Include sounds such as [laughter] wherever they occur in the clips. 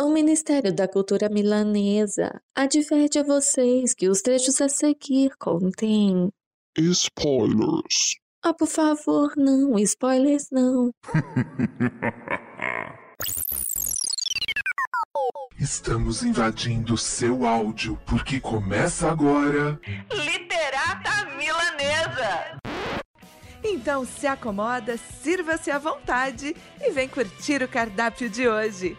O Ministério da Cultura Milanesa adverte a vocês que os trechos a seguir contêm. Spoilers. Ah, por favor, não, spoilers não. [laughs] Estamos invadindo seu áudio porque começa agora. Literata Milanesa. Então se acomoda, sirva-se à vontade e vem curtir o cardápio de hoje.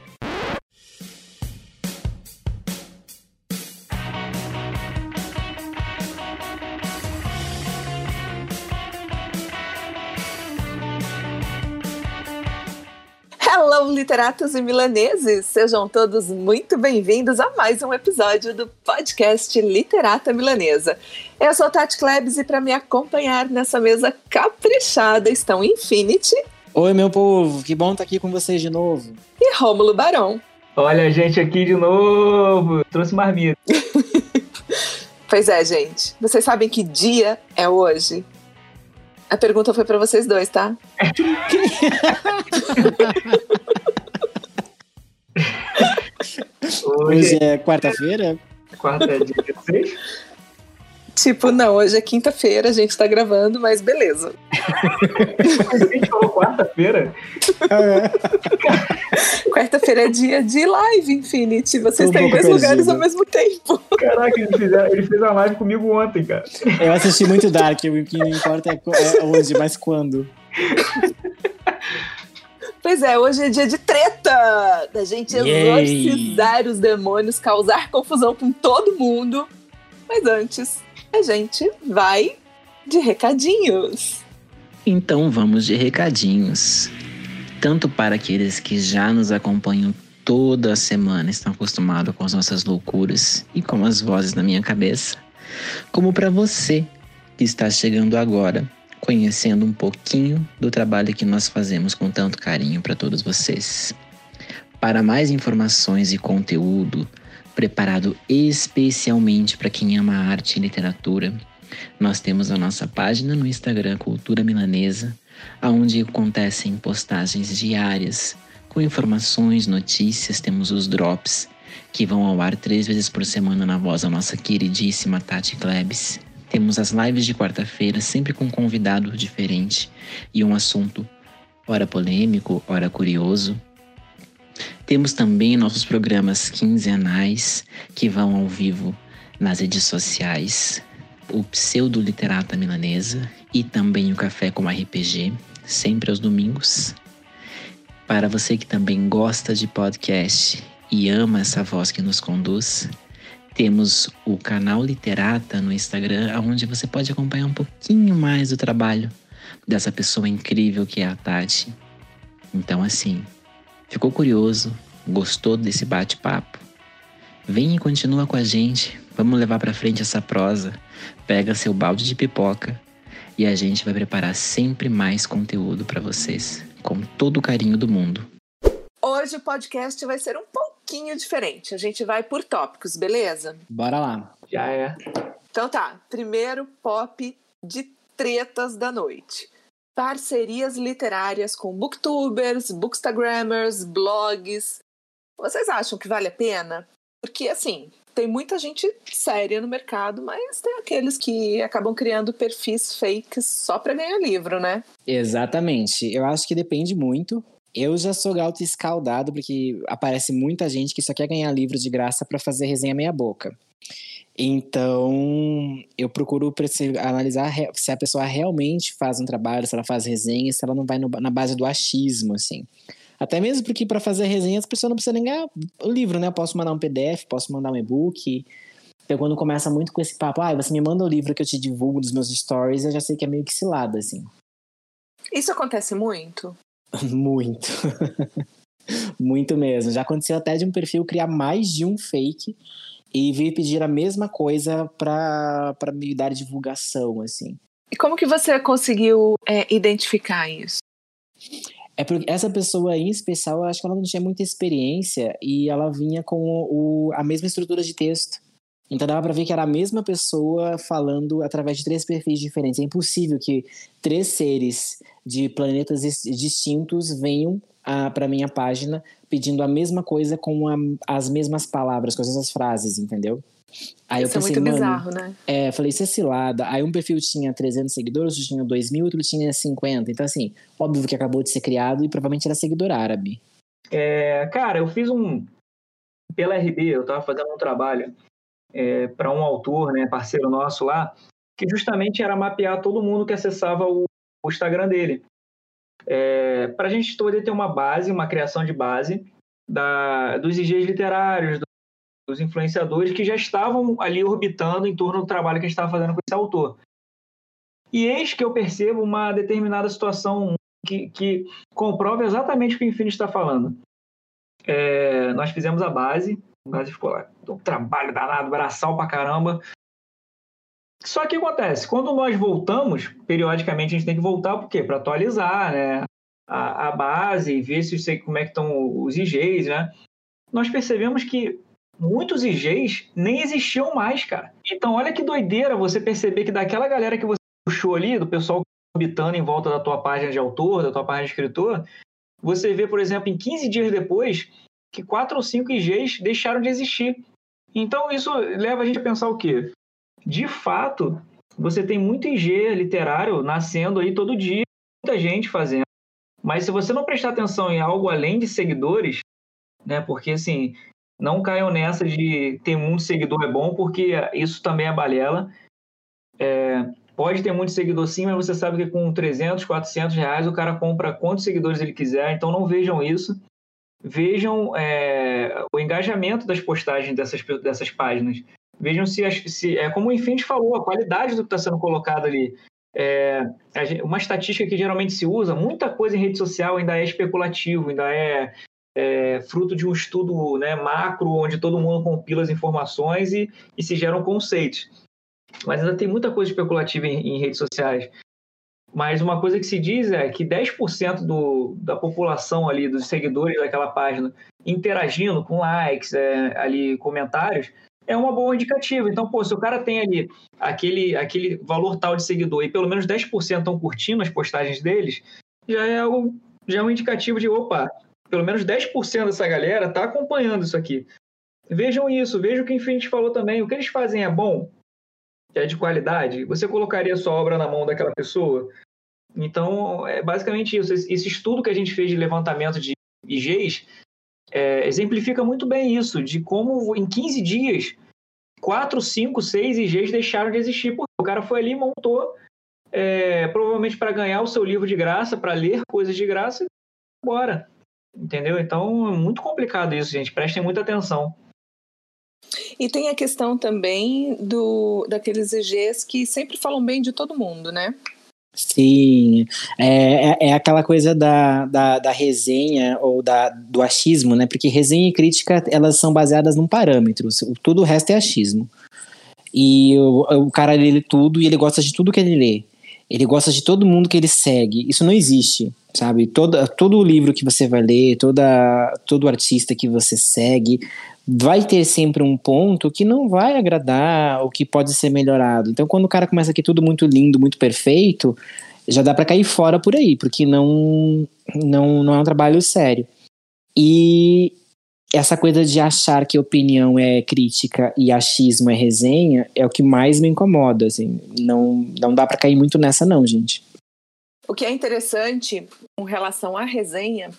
Hello, literatos e milaneses! Sejam todos muito bem-vindos a mais um episódio do podcast Literata Milanesa. Eu sou Tati Klebs e para me acompanhar nessa mesa caprichada estão Infinity. Oi, meu povo, que bom estar aqui com vocês de novo. E Rômulo Barão. Olha a gente aqui de novo. Trouxe marmita. [laughs] pois é, gente. Vocês sabem que dia é hoje? A pergunta foi para vocês dois, tá? [laughs] Hoje é quarta-feira? Quarta é dia 16? Tipo, não, hoje é quinta-feira, a gente tá gravando, mas beleza. a gente falou quarta-feira? quarta-feira é dia de live, Infinity. Vocês estão em dois lugares ao mesmo tempo. Caraca, ele fez, ele fez a live comigo ontem, cara. Eu assisti muito Dark, o que não importa é, é onde, mas quando. Pois é, hoje é dia de treta! Da gente exorcizar os demônios, causar confusão com todo mundo. Mas antes, a gente vai de recadinhos. Então vamos de recadinhos. Tanto para aqueles que já nos acompanham toda semana, estão acostumados com as nossas loucuras e com as vozes na minha cabeça, como para você que está chegando agora, conhecendo um pouquinho do trabalho que nós fazemos com tanto carinho para todos vocês. Para mais informações e conteúdo, preparado especialmente para quem ama arte e literatura. Nós temos a nossa página no Instagram Cultura Milanesa, onde acontecem postagens diárias com informações, notícias, temos os drops que vão ao ar três vezes por semana na voz da nossa queridíssima Tati Klebs. Temos as lives de quarta-feira, sempre com um convidado diferente e um assunto, ora polêmico, ora curioso. Temos também nossos programas quinzenais que vão ao vivo nas redes sociais, o Pseudo Literata Milanesa e também o Café com RPG, sempre aos domingos. Para você que também gosta de podcast e ama essa voz que nos conduz, temos o canal Literata no Instagram, onde você pode acompanhar um pouquinho mais do trabalho dessa pessoa incrível que é a Tati. Então, assim, ficou curioso, gostou desse bate-papo? Vem e continua com a gente. Vamos levar para frente essa prosa. Pega seu balde de pipoca e a gente vai preparar sempre mais conteúdo para vocês, com todo o carinho do mundo. Hoje o podcast vai ser um pouquinho diferente. A gente vai por tópicos, beleza? Bora lá. Já é. Então tá, primeiro pop de tretas da noite parcerias literárias com booktubers, bookstagrammers, blogs. Vocês acham que vale a pena? Porque, assim, tem muita gente séria no mercado, mas tem aqueles que acabam criando perfis fakes só para ganhar livro, né? Exatamente. Eu acho que depende muito. Eu já sou gato escaldado, porque aparece muita gente que só quer ganhar livro de graça para fazer resenha meia-boca. Então, eu procuro analisar se a pessoa realmente faz um trabalho, se ela faz resenha, se ela não vai no, na base do achismo, assim. Até mesmo porque para fazer resenha as pessoas não precisam nem ganhar o livro, né? Eu posso mandar um PDF, posso mandar um e-book. Então, quando começa muito com esse papo, ah, você me manda o livro que eu te divulgo dos meus stories, eu já sei que é meio que cilada, assim. Isso acontece muito? [laughs] muito. [laughs] muito mesmo. Já aconteceu até de um perfil criar mais de um fake e vir pedir a mesma coisa para me dar divulgação, assim. E como que você conseguiu é, identificar isso? É porque essa pessoa em especial, eu acho que ela não tinha muita experiência e ela vinha com o, a mesma estrutura de texto. Então dava para ver que era a mesma pessoa falando através de três perfis diferentes. É impossível que três seres de planetas distintos venham a, pra minha página pedindo a mesma coisa com a- as mesmas palavras, com as mesmas frases, entendeu? Aí Isso é muito mano, bizarro, né? é, falei, isso é cilada. Aí um perfil tinha 300 seguidores, outro tinha 2 mil, outro tinha 50. Então, assim, óbvio que acabou de ser criado e provavelmente era seguidor árabe. É, cara, eu fiz um. Pela RB, eu estava fazendo um trabalho para um autor, né, parceiro nosso lá, que justamente era mapear todo mundo que acessava o, o Instagram dele. Para a gente poder ter uma base, uma criação de base da, dos IGs literários, do- dos influenciadores que já estavam ali orbitando em torno do trabalho que a gente estava fazendo com esse autor. E eis que eu percebo uma determinada situação que, que comprova exatamente o que o Infinity está falando. É, nós fizemos a base, a base ficou lá, um trabalho danado, braçal pra caramba. Só que acontece, quando nós voltamos, periodicamente a gente tem que voltar, por quê? Para atualizar né, a, a base e ver se sei como é que estão os IGs, né? Nós percebemos que muitos IGs nem existiam mais, cara. Então, olha que doideira você perceber que daquela galera que você puxou ali, do pessoal orbitando em volta da tua página de autor, da tua página de escritor, você vê, por exemplo, em 15 dias depois, que quatro ou cinco IGs deixaram de existir. Então, isso leva a gente a pensar o quê? De fato, você tem muito IG literário nascendo aí todo dia, muita gente fazendo. Mas se você não prestar atenção em algo além de seguidores, né? Porque assim, não caiam nessa de ter muito seguidor é bom, porque isso também é balela. É, pode ter muito seguidor sim, mas você sabe que com 300, 400 reais o cara compra quantos seguidores ele quiser, então não vejam isso. Vejam é, o engajamento das postagens dessas, dessas páginas. Vejam se, se é como o Infinity falou, a qualidade do que está sendo colocado ali. É, uma estatística que geralmente se usa, muita coisa em rede social ainda é especulativo, ainda é, é fruto de um estudo né, macro, onde todo mundo compila as informações e, e se geram conceitos. Mas ainda tem muita coisa especulativa em, em redes sociais. Mas uma coisa que se diz é que 10% do, da população ali, dos seguidores daquela página, interagindo com likes, é, ali comentários, é uma boa indicativa. Então, pô, se o cara tem ali aquele, aquele valor tal de seguidor e pelo menos 10% estão curtindo as postagens deles, já é algo, já é um indicativo de, opa, pelo menos 10% dessa galera está acompanhando isso aqui. Vejam isso, vejam o que o Infinity falou também. O que eles fazem é bom, é de qualidade. Você colocaria sua obra na mão daquela pessoa? Então, é basicamente isso. Esse estudo que a gente fez de levantamento de IGs é, exemplifica muito bem isso, de como em 15 dias, 4, 5, 6 IGs deixaram de existir, porque o cara foi ali e montou, é, provavelmente para ganhar o seu livro de graça, para ler coisas de graça, e bora. Entendeu? Então é muito complicado isso, gente. Prestem muita atenção. E tem a questão também do daqueles IGs que sempre falam bem de todo mundo, né? Sim, é, é, é aquela coisa da, da, da resenha ou da, do achismo, né? Porque resenha e crítica, elas são baseadas num parâmetro, tudo o resto é achismo. E o, o cara lê tudo e ele gosta de tudo que ele lê. Ele gosta de todo mundo que ele segue. Isso não existe, sabe? Toda, todo livro que você vai ler, toda, todo artista que você segue, vai ter sempre um ponto que não vai agradar ou que pode ser melhorado. Então, quando o cara começa aqui tudo muito lindo, muito perfeito, já dá pra cair fora por aí, porque não, não, não é um trabalho sério. E essa coisa de achar que opinião é crítica e achismo é resenha é o que mais me incomoda, assim. Não, não dá pra cair muito nessa não, gente. O que é interessante com relação à resenha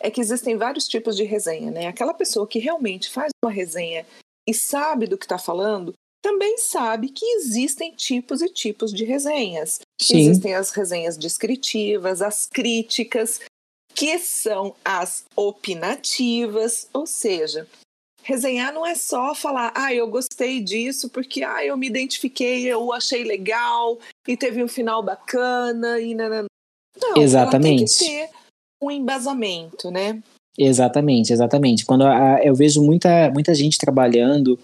é que existem vários tipos de resenha, né? Aquela pessoa que realmente faz uma resenha e sabe do que está falando, também sabe que existem tipos e tipos de resenhas. Sim, Existem as resenhas descritivas, as críticas, que são as opinativas, ou seja, resenhar não é só falar, ah, eu gostei disso porque ah, eu me identifiquei, eu achei legal e teve um final bacana e nanana. Não, Exatamente. tem que ter um embasamento, né? Exatamente, exatamente. Quando a- eu vejo muita, muita gente trabalhando,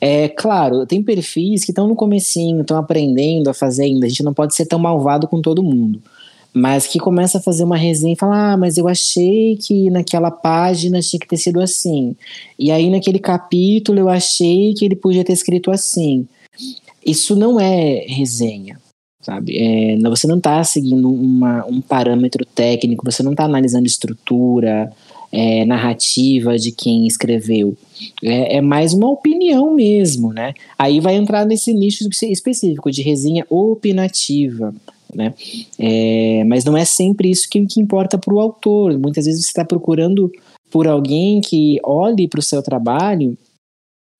é claro, tem perfis que estão no comecinho, estão aprendendo a fazer ainda. A gente não pode ser tão malvado com todo mundo. Mas que começa a fazer uma resenha e fala, ah, mas eu achei que naquela página tinha que ter sido assim. E aí naquele capítulo eu achei que ele podia ter escrito assim. Isso não é resenha, sabe? É, você não está seguindo uma, um parâmetro técnico, você não está analisando estrutura, é, narrativa de quem escreveu. É, é mais uma opinião mesmo, né? Aí vai entrar nesse nicho espe- específico de resenha opinativa, né? É, mas não é sempre isso que, que importa para o autor. Muitas vezes você está procurando por alguém que olhe para o seu trabalho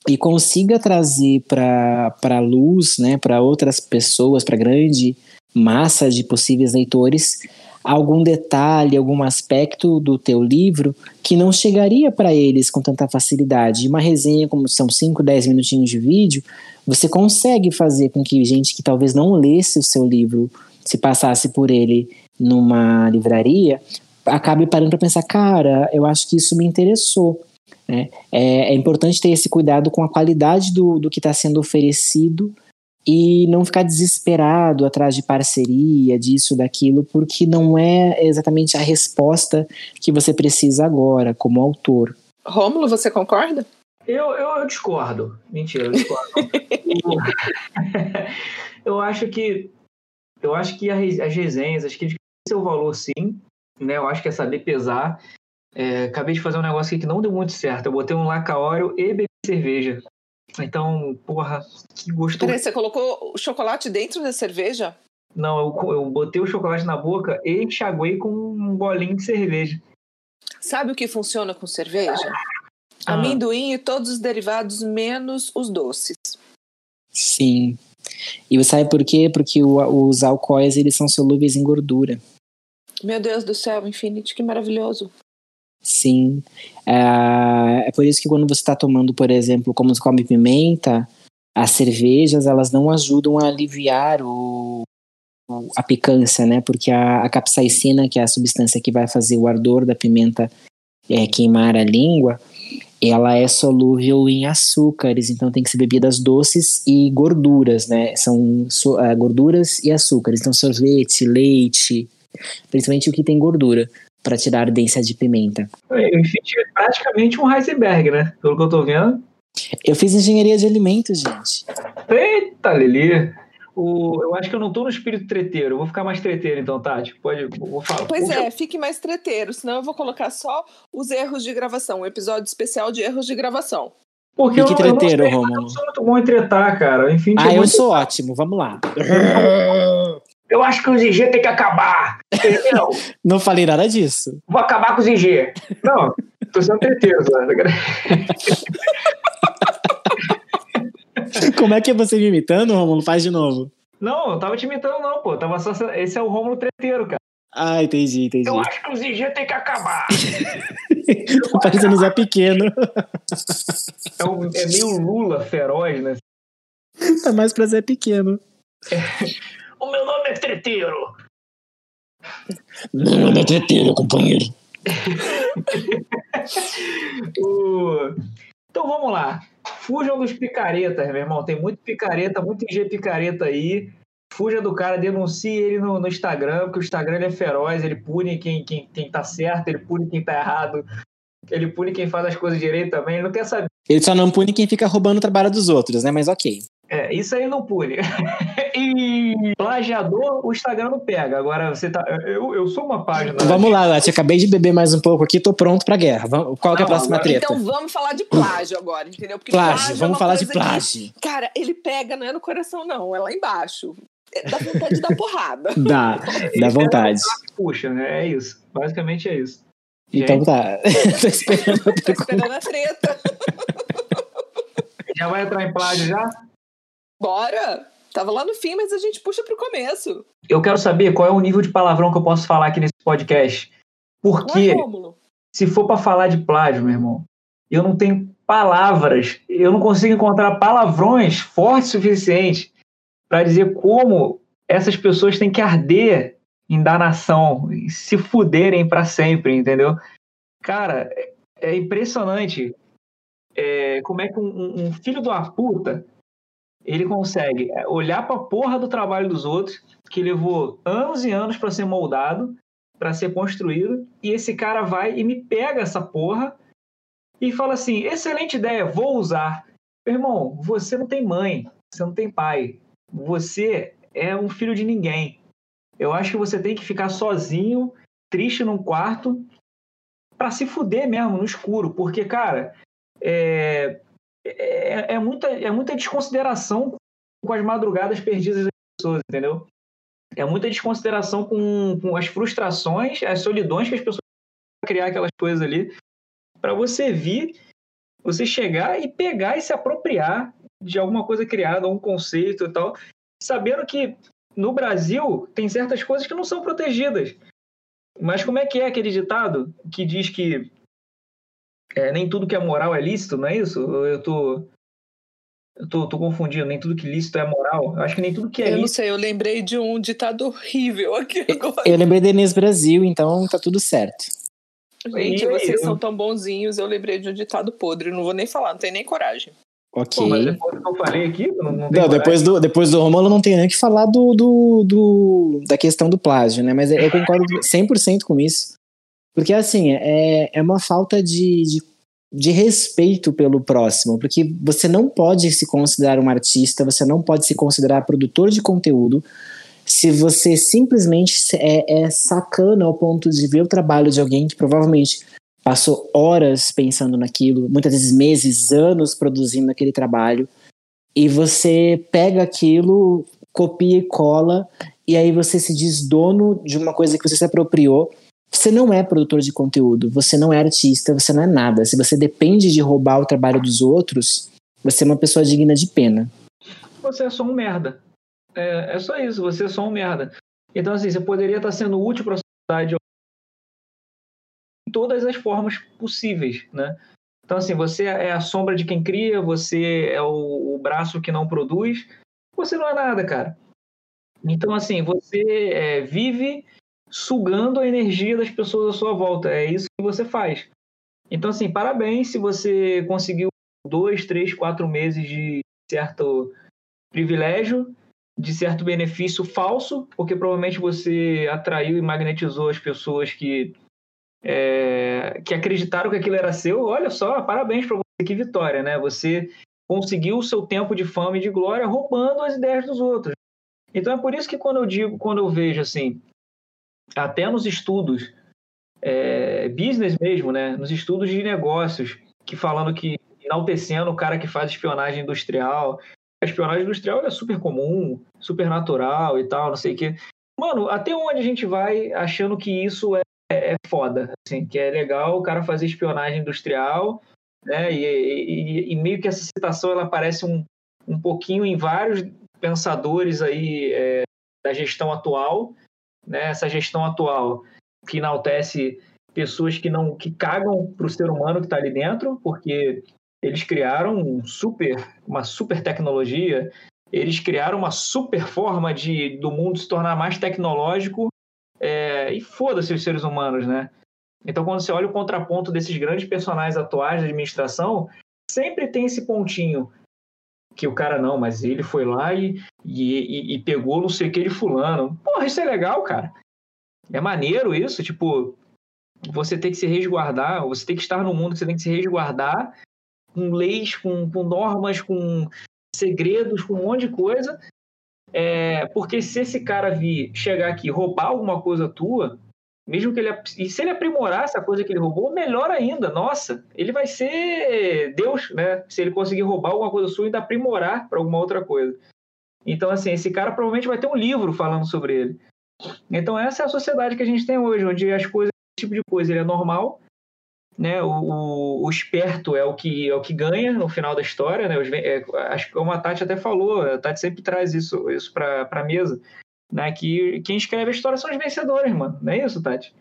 e consiga trazer para a luz, né, para outras pessoas, para grande massa de possíveis leitores, algum detalhe, algum aspecto do teu livro que não chegaria para eles com tanta facilidade. Uma resenha, como são 5, 10 minutinhos de vídeo, você consegue fazer com que gente que talvez não lesse o seu livro, se passasse por ele numa livraria, acabe parando para pensar, cara, eu acho que isso me interessou. Né? É, é importante ter esse cuidado com a qualidade do, do que está sendo oferecido e não ficar desesperado atrás de parceria, disso, daquilo, porque não é exatamente a resposta que você precisa agora, como autor. Rômulo, você concorda? Eu, eu, eu discordo. Mentira, eu discordo. [laughs] eu, acho que eu acho que as resenhas, as críticas têm seu valor sim, né? Eu acho que é saber pesar. É, acabei de fazer um negócio aqui que não deu muito certo. Eu botei um lacaório e bebi cerveja. Então, porra, que gostoso. Peraí, você colocou o chocolate dentro da cerveja? Não, eu, eu botei o chocolate na boca e enxaguei com um bolinho de cerveja. Sabe o que funciona com cerveja? Ah. Amendoim e todos os derivados, menos os doces. Sim. E você sabe por quê? Porque o- os alcoóis, eles são solúveis em gordura. Meu Deus do céu, Infinity, que maravilhoso. Sim. É, é por isso que quando você está tomando, por exemplo, como se come pimenta, as cervejas, elas não ajudam a aliviar o, o- a picância, né? Porque a, a capsaicina, que é a substância que vai fazer o ardor da pimenta é, queimar a língua, ela é solúvel em açúcares, então tem que ser bebidas doces e gorduras, né? São so- ah, gorduras e açúcares. Então, sorvete, leite, principalmente o que tem gordura, para tirar a ardência de pimenta. Eu enfim, é praticamente um Heisenberg, né? Pelo que eu tô vendo. Eu fiz engenharia de alimentos, gente. Eita, Lili. O, eu acho que eu não tô no espírito treteiro. Eu vou ficar mais treteiro, então, Tati. Pode. Vou falar. Pois Vou- é, fique mais treteiro, senão eu vou colocar só os erros de gravação, um episódio especial de erros de gravação. Porque eu, Fique eu não treteiro, sei, eu não sou muito bom em tretar, cara. Enfim, Ah, tipo, eu sou ótimo, vamos lá. [laughs] eu acho que os IG tem que acabar. Entendeu? [laughs] Não falei nada disso. Vou acabar com os IG. Não, tô sendo treteiro, Zé. [laughs] Como é que é você me imitando, Romulo? Faz de novo. Não, eu tava te imitando, não, pô. Tava só... Esse é o Rômulo treteiro, cara. Ah, entendi, entendi. Eu acho que os IG tem que acabar. [laughs] Tá parecendo Zé Pequeno. É, um- é meio Lula feroz, né? Tá mais pra Zé Pequeno. O meu nome é treteiro. Meu nome é treteiro, companheiro. [laughs] O- Então vamos lá. Fujam dos picaretas, meu irmão. Tem muito picareta, muito IG picareta aí. Fuja do cara, denuncie ele no, no Instagram, porque o Instagram ele é feroz, ele pune quem, quem, quem tá certo, ele pune quem tá errado, ele pune quem faz as coisas direito também, ele não quer saber. Ele só não pune quem fica roubando o trabalho dos outros, né? Mas ok. É, isso aí não pune. [laughs] e plagiador, o Instagram não pega. Agora você tá. Eu, eu sou uma página. Vamos lá, Lati. Acabei de beber mais um pouco aqui, tô pronto pra guerra. Vamos- Qual que é a Não, próxima agora- treta? Então vamos falar de plágio agora, entendeu? Porque Plágio, é vamos uma falar de coisa que, plágio. cara, ele pega, não é no coração, não, é lá embaixo. É, Dá vontade de dar porrada. [laughs] Dá, dá vontade. Puxa, né? É isso. Basicamente é isso. Então tá. [laughs] tô esperando. Tá esperando a treta. Já vai entrar em plágio já? Bora! Tava lá no fim, mas a gente puxa pro começo. Eu quero saber qual é o nível de palavrão que eu posso falar aqui nesse podcast. Porque é, se for pra falar de plágio, meu irmão, eu não tenho palavras, eu não consigo encontrar palavrões fortes o suficiente para dizer como essas pessoas têm que arder em danação e se fuderem para sempre, entendeu? Cara, é- é impressionante é, como é que um, um- um filho de uma puta ele consegue é, olhar pra porra do trabalho dos outros, que levou anos e anos para ser moldado, para ser construído, e esse cara vai e me pega essa porra e fala assim: excelente ideia, vou usar. Meu irmão, você não tem mãe, você não tem pai. Você é um filho de ninguém. Eu acho que você tem que ficar sozinho, triste num quarto, para se fuder mesmo, no escuro. Porque, cara, é, é, é, muita, é muita desconsideração com as madrugadas perdidas das pessoas, entendeu? É muita desconsideração com, com as frustrações, as solidões que as pessoas criar aquelas coisas ali, para você vir, você chegar e pegar e se apropriar de alguma coisa criada, um conceito e tal, sabendo que no Brasil tem certas coisas que não são protegidas. Mas como é que é aquele ditado que diz que é, nem tudo que é moral é lícito, não é isso? Eu tô, eu tô, tô confundindo, nem tudo que é lícito é moral. Eu acho que nem tudo que é eu lícito. não sei, eu lembrei de um ditado horrível aqui agora. Eu lembrei da Inês Brasil, então tá tudo certo. Gente, E aí, vocês eu- são tão bonzinhos, eu lembrei de um ditado podre, não vou nem falar, não tenho nem coragem. Ok. Pô, mas depois do que eu falei aqui, não, não tem Não, depois do, depois do Romulo não tem nem o que falar do, do, do- da questão do plágio, né? Mas eu concordo 100% com isso. Porque, assim, é, é uma falta de, de, de respeito pelo próximo. Porque você não pode se considerar um artista, você não pode se considerar produtor de conteúdo se você simplesmente é, é sacana ao ponto de ver o trabalho de alguém que provavelmente passou horas pensando naquilo, muitas vezes meses, anos produzindo aquele trabalho e você pega aquilo, copia e cola, e aí você se diz dono de uma coisa que você se apropriou. Você não é produtor de conteúdo, você não é artista, você não é nada. Se você depende de roubar o trabalho dos outros, você é uma pessoa digna de pena. você é só um merda. É, é só isso, você é só um merda. Então, assim, você poderia estar sendo útil para a sociedade em todas as formas possíveis, né? Então, assim, você é a sombra de quem cria, você é o, o braço que não produz, você não é nada, cara. Então, assim, você é, vive sugando a energia das pessoas à sua volta. É isso que você faz. Então, assim, parabéns se você conseguiu dois, três, quatro meses de certo privilégio, de certo benefício falso, porque provavelmente você atraiu e magnetizou as pessoas que, é, que acreditaram que aquilo era seu. Olha só, parabéns para você, que vitória, né? Você conseguiu o seu tempo de fama e de glória roubando as ideias dos outros. Então é por isso que quando eu digo, quando eu vejo assim, até nos estudos, é, business mesmo, né? Nos estudos de negócios, que falando que enaltecendo o cara que faz espionagem industrial. A espionagem industrial é super comum, super natural e tal, não sei o quê. Mano, até onde a gente vai achando que isso é, é foda, assim, que é legal o cara fazer espionagem industrial, né? E, e- e meio que essa citação ela aparece um, um pouquinho em vários pensadores aí é, da gestão atual, né? Essa gestão atual que enaltece pessoas que não que cagam para o ser humano que está ali dentro, porque eles criaram um super, uma super tecnologia, eles criaram uma super forma de do mundo se tornar mais tecnológico é, e foda-se os seres humanos, né? Então, quando você olha o contraponto desses grandes personagens atuais da administração, sempre tem esse pontinho que o cara não, mas ele foi lá e, e, e pegou não sei o que de fulano. Porra, isso é legal, cara. É maneiro isso, tipo, você tem que se resguardar, você tem que estar no mundo você tem que se resguardar com leis, com, com normas, com segredos, com um monte de coisa. É, porque se esse cara vir chegar aqui roubar alguma coisa tua, mesmo que ele. E se ele aprimorar essa coisa que ele roubou, melhor ainda. Nossa, ele vai ser Deus, né? Se ele conseguir roubar alguma coisa sua e ainda aprimorar para alguma outra coisa. Então, assim, esse cara provavelmente vai ter um livro falando sobre ele. Então, essa é a sociedade que a gente tem hoje, onde as coisas, esse tipo de coisa, ele é normal, né? O, o, o esperto é o que é o que ganha no final da história, né? Os é, acho que como a Tati até falou, a Tati sempre traz isso, isso para a mesa, né? Que quem escreve a história são os vencedores, mano. Não é isso, Tati?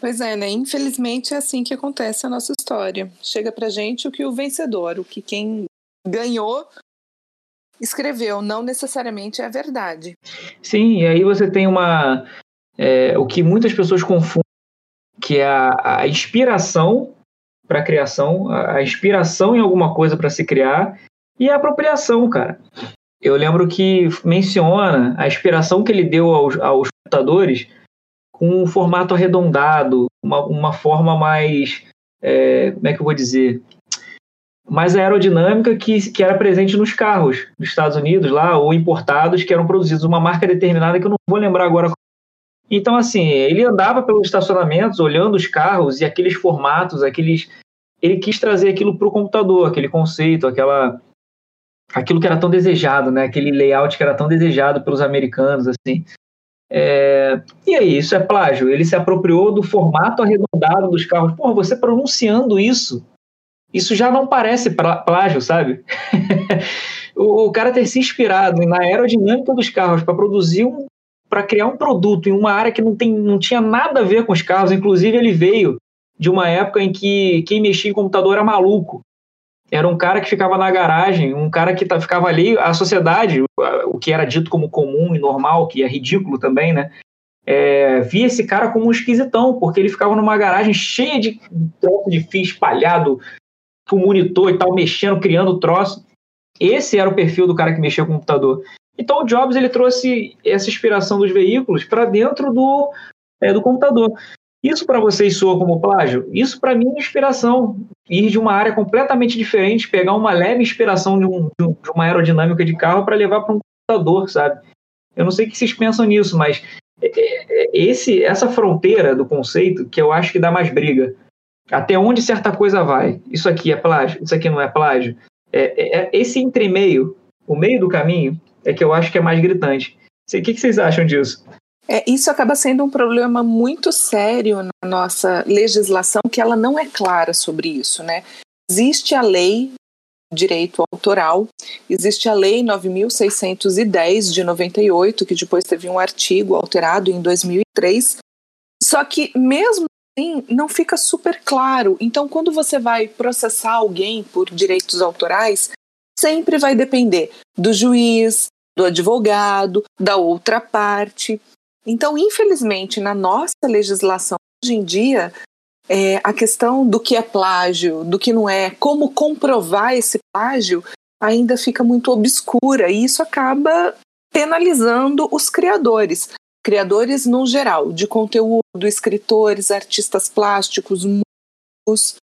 Pois é, né? Infelizmente é assim que acontece a nossa história. Chega pra gente o que o vencedor, o que quem ganhou escreveu, não necessariamente é a verdade. Sim, e aí você tem uma. é, o que muitas pessoas confundem, que é a, a inspiração para a criação, a, a inspiração em alguma coisa para se criar, e a apropriação, cara. Eu lembro que menciona a inspiração que ele deu aos, aos computadores com um formato arredondado, uma, uma forma mais. é, como é que eu vou dizer? mas a aerodinâmica que, que era presente nos carros dos Estados Unidos lá, ou importados, que eram produzidos uma marca determinada que eu não vou lembrar agora. Então, assim, ele andava pelos estacionamentos, olhando os carros e aqueles formatos, aqueles. Ele quis trazer aquilo para o computador, aquele conceito, aquela, aquilo que era tão desejado, né? Aquele layout que era tão desejado pelos americanos, assim. É... E aí, isso é plágio? Ele se apropriou do formato arredondado dos carros. Porra, você pronunciando isso isso já não parece plágio, sabe? [laughs] o, cara ter se inspirado na aerodinâmica dos carros para produzir um para criar um produto em uma área que não, tem, não tinha nada a ver com os carros, inclusive ele veio de uma época em que quem mexia em computador era maluco. Era um cara que ficava na garagem, um cara que tá, ficava ali, a sociedade, o que era dito como comum e normal, que é ridículo também, né? É, via esse cara como um esquisitão, porque ele ficava numa garagem cheia de troço de fio espalhado, com monitor e tal, mexendo, criando troço. Esse era o perfil do cara que mexia com o computador. Então o Jobs ele trouxe essa inspiração dos veículos para dentro do, é, do computador. Isso para vocês soa como plágio? Isso para mim é inspiração. Ir de uma área completamente diferente, pegar uma leve inspiração de, um, de uma aerodinâmica de carro para levar para um computador, sabe? Eu não sei o que vocês pensam nisso, mas é, é, é, esse, essa fronteira do conceito que eu acho que dá mais briga até onde certa coisa vai. Isso aqui é plágio, isso aqui não é plágio. É, é, esse entremeio, o meio do caminho, é que eu acho que é mais gritante. O que, que vocês acham disso? É, isso acaba sendo um problema muito sério na nossa legislação, que ela não é clara sobre isso, né? Existe a lei direito autoral, existe a lei 9610 de 98, que depois teve um artigo alterado em 2003. Só que mesmo assim, não fica super claro. Então, quando você vai processar alguém por direitos autorais, sempre vai depender do juiz, do advogado, da outra parte. Então, infelizmente, na nossa legislação hoje em dia, é, a questão do que é plágio, do que não é, como comprovar esse plágio, ainda fica muito obscura e isso acaba penalizando os criadores criadores no geral, de conteúdo, escritores, artistas plásticos, músicos.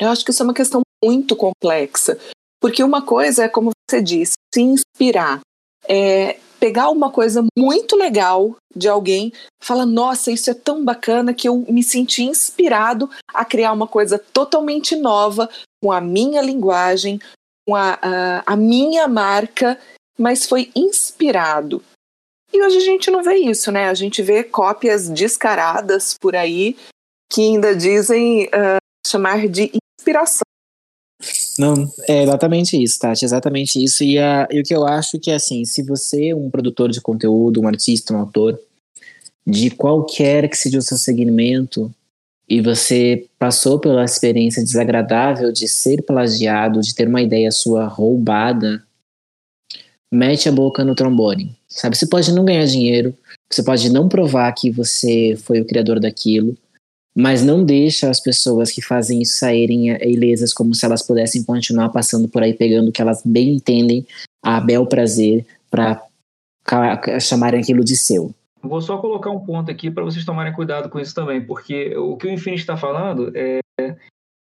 Eu acho que isso é uma questão muito complexa, porque uma coisa é, como você disse, se inspirar, é pegar uma coisa muito legal de alguém, falar, nossa, isso é tão bacana que eu me senti inspirado a criar uma coisa totalmente nova, com a minha linguagem, com a, a, a minha marca, mas foi inspirado. E hoje a gente não vê isso, né? A gente vê cópias descaradas por aí que ainda dizem uh, chamar de inspiração. Não, é exatamente isso, Tati, exatamente isso. E, a, e o que eu acho que é assim, se você é um produtor de conteúdo, um artista, um autor, de qualquer que seja o seu segmento, e você passou pela experiência desagradável de ser plagiado, de ter uma ideia sua roubada, mete a boca no trombone. Sabe? Você pode não ganhar dinheiro, você pode não provar que você foi o criador daquilo, mas não deixa as pessoas que fazem isso saírem ilesas como se elas pudessem continuar passando por aí pegando o que elas bem entendem a bel prazer para chamarem aquilo de seu. Vou só colocar um ponto aqui para vocês tomarem cuidado com isso também, porque o que o Infinity está falando é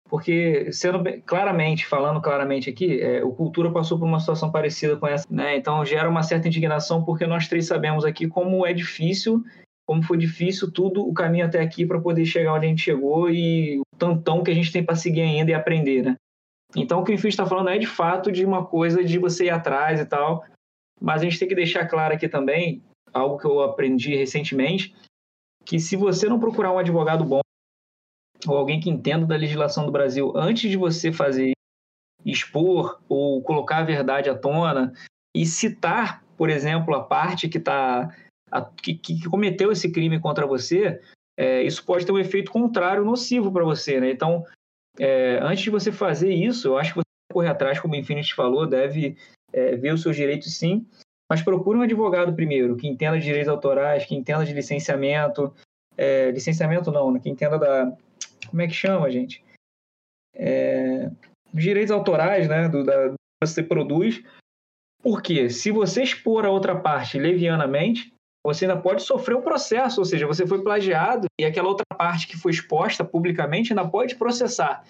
porque sendo bem, claramente, falando claramente aqui, é, o Cultura passou por uma situação parecida com essa, né? Então gera uma certa indignação porque nós três sabemos aqui como é difícil, como foi difícil tudo o caminho até aqui para poder chegar onde a gente chegou e o tantão que a gente tem para seguir ainda e aprender, né? Então o que o Infim está falando é de fato de uma coisa de você ir atrás e tal, mas a gente tem que deixar claro aqui também algo que eu aprendi recentemente, que se você não procurar um advogado bom ou alguém que entenda da legislação do Brasil antes de você fazer expor ou colocar a verdade à tona e citar, por exemplo, a parte que está que, que, cometeu esse crime contra você, é, isso pode ter um efeito contrário, nocivo para você, né? Então, é, antes de você fazer isso, eu acho que você correr atrás, como o Infinity falou, deve é, ver os seus direitos sim, mas procure um advogado primeiro, que entenda de direitos autorais, que entenda de licenciamento, é, licenciamento não, né? que entenda da, como é que chama, gente? É, direitos autorais, né, do, da, que você produz. Porque se você expor a outra parte levianamente, você ainda pode sofrer um processo, ou seja, você foi plagiado e aquela outra parte que foi exposta publicamente ainda pode processar.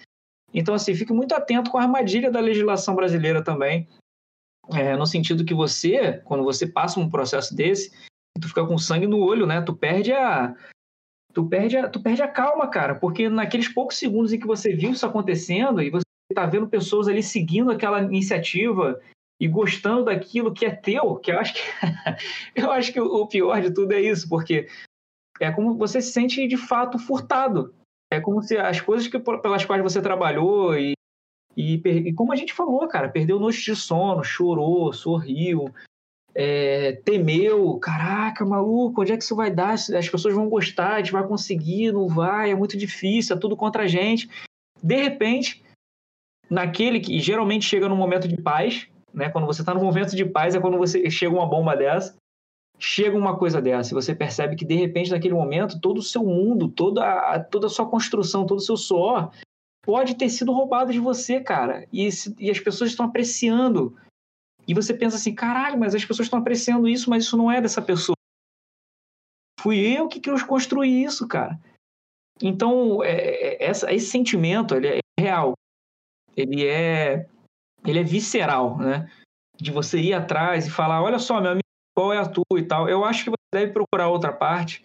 Então, assim, fique muito atento com a armadilha da legislação brasileira também, é, no sentido que você, quando você passa um processo desse, tu fica com sangue no olho, né? Tu perde a, tu perde a, tu perde a calma, cara, porque naqueles poucos segundos em que você viu isso acontecendo e você tá vendo pessoas ali seguindo aquela iniciativa e gostando daquilo que é teu, que eu acho que [laughs] eu acho que o pior de tudo é isso, porque é como você se sente de fato furtado. É como se as coisas que, pelas quais você trabalhou e, e, e como a gente falou, cara, perdeu noite de sono, chorou, sorriu, é, temeu, caraca, maluco, onde é que isso vai dar? As pessoas vão gostar, a gente vai conseguir, não vai, é muito difícil, é tudo contra a gente. De repente, naquele que geralmente chega num momento de paz, né? Quando você está num momento de paz é quando você chega uma bomba dessa, chega uma coisa dessa e você percebe que de repente naquele momento todo o seu mundo, toda a, toda a sua construção, todo o seu suor pode ter sido roubado de você, cara. E, e as pessoas estão apreciando e você pensa assim, caralho, mas as pessoas estão apreciando isso, mas isso não é dessa pessoa. Fui eu que, que eu construí isso, cara. Então, é, é, essa, esse sentimento, ele é real. Ele é, ele é visceral, né? De você ir atrás e falar, olha só, meu amigo, qual é a tua e tal. Eu acho que você deve procurar outra parte,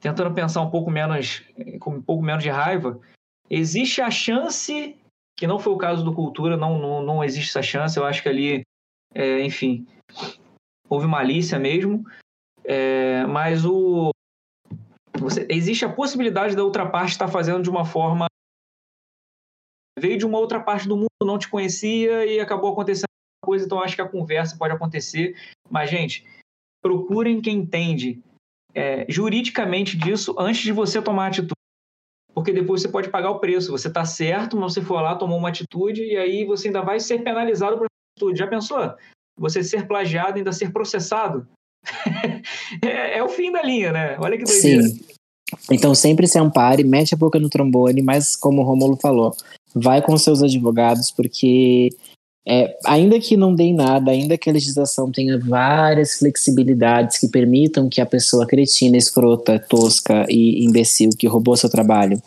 tentando pensar um pouco menos, com um pouco menos de raiva. Existe a chance, que não foi o caso do Cultura, não, não, não existe essa chance. Eu acho que ali é, enfim, houve malícia mesmo, é, mas o você, existe a possibilidade da outra parte estar fazendo de uma forma veio de uma outra parte do mundo, não te conhecia e acabou acontecendo coisa, então acho que a conversa pode acontecer. Mas, gente, procurem quem entende é, juridicamente disso antes de você tomar atitude. Porque depois você pode pagar o preço. Você está certo, mas você foi lá, tomou uma atitude e aí você ainda vai ser penalizado por atitude. Já pensou? Você ser plagiado ainda ser processado? [laughs] é, é, o fim da linha, né? Olha que doideira. Sim. Então sempre se ampare, mete a boca no trombone, mas como o Romulo falou, vai com seus advogados, porque é, ainda que não dê nada, ainda que a legislação tenha várias flexibilidades que permitam que a pessoa cretina, escrota, tosca e imbecil que roubou seu trabalho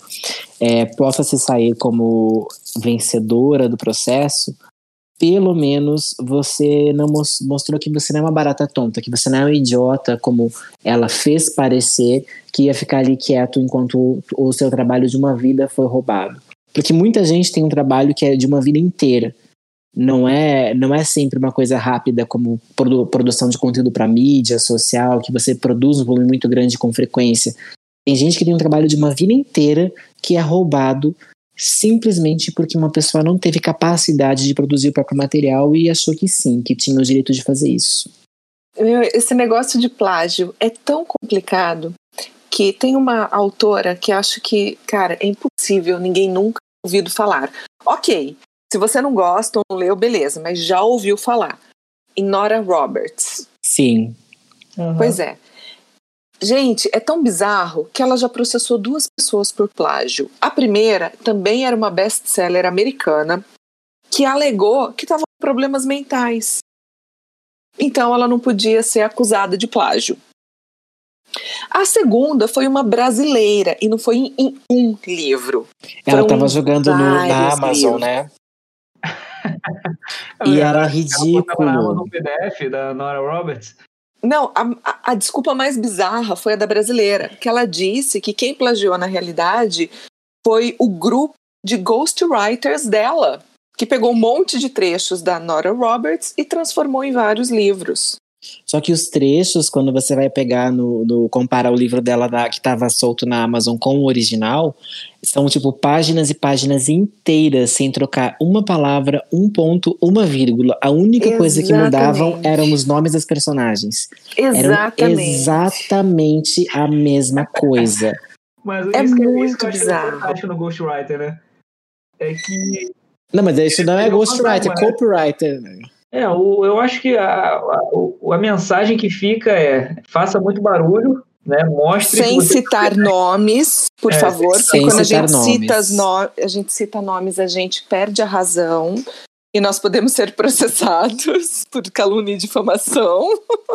é, possa se sair como vencedora do processo, pelo menos você não mostrou que você não é uma barata tonta, que você não é um idiota, como ela fez parecer, que ia ficar ali quieto enquanto o seu trabalho de uma vida foi roubado. Porque muita gente tem um trabalho que é de uma vida inteira. Não é, não é sempre uma coisa rápida como produ produção de conteúdo para mídia social, que você produz um volume muito grande com frequência. Tem gente que tem um trabalho de uma vida inteira que é roubado simplesmente porque uma pessoa não teve capacidade de produzir o próprio material e achou que sim, que tinha o direito de fazer isso. Esse negócio de plágio é tão complicado que tem uma autora que acho que, cara, é impossível ninguém nunca ouvido falar. Ok, se você não gosta ou não leu, beleza, mas já ouviu falar. Em Nora Roberts. Sim. Uhum. Pois é. Gente, é tão bizarro que ela já processou duas pessoas por plágio. A primeira também era uma best-seller americana que alegou que estava com problemas mentais. Então ela não podia ser acusada de plágio. A segunda foi uma brasileira e não foi em, em um livro. Ela estava jogando no, na Amazon, livros. né? [laughs] e era ridículo. Ela no PDF da Nora Roberts. Não, a, a, a, desculpa mais bizarra foi a da brasileira, que ela disse que quem plagiou na realidade foi o grupo de ghostwriters dela, que pegou um monte de trechos da Nora Roberts e transformou em vários livros. Só que os trechos, quando você vai pegar no, no comparar o livro dela da, que estava solto na Amazon com o original, são tipo páginas e páginas inteiras sem trocar uma palavra, um ponto, uma vírgula. A única exatamente. coisa que mudavam eram os nomes das personagens. Exatamente. Eram exatamente a mesma coisa. Mas é muito que, bizarro. Acho no Ghostwriter, né? É que não, mas isso não é ghostwriter, é copywriter. Né? É, o, eu acho que a, a, a, mensagem que fica é faça muito barulho, né? Mostre. Sem citar [laughs] nomes, por é, favor, porque quando a gente, cita no, a gente cita nomes, a gente perde a razão e nós podemos ser processados [laughs] por calúnia e difamação.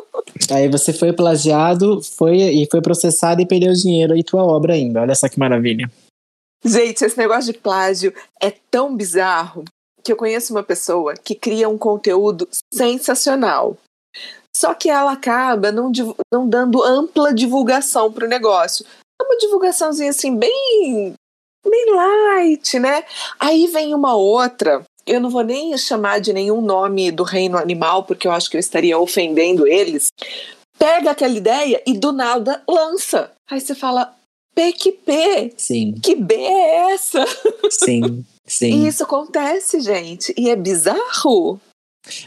[laughs] Aí você foi plagiado, foi e foi processado e perdeu dinheiro e tua obra ainda. Olha só que maravilha. Gente, esse negócio de plágio é tão bizarro que eu conheço uma pessoa que cria um conteúdo sensacional. Só que ela acaba não, não dando ampla divulgação para o negócio. É uma divulgaçãozinha assim, bem, bem light, né? Aí vem uma outra, eu não vou nem chamar de nenhum nome do reino animal, porque eu acho que eu estaria ofendendo eles. Pega aquela ideia e do nada lança. Aí você fala, P que P? Sim, Que B é essa? sim, [laughs] E sim. isso acontece, gente. E é bizarro.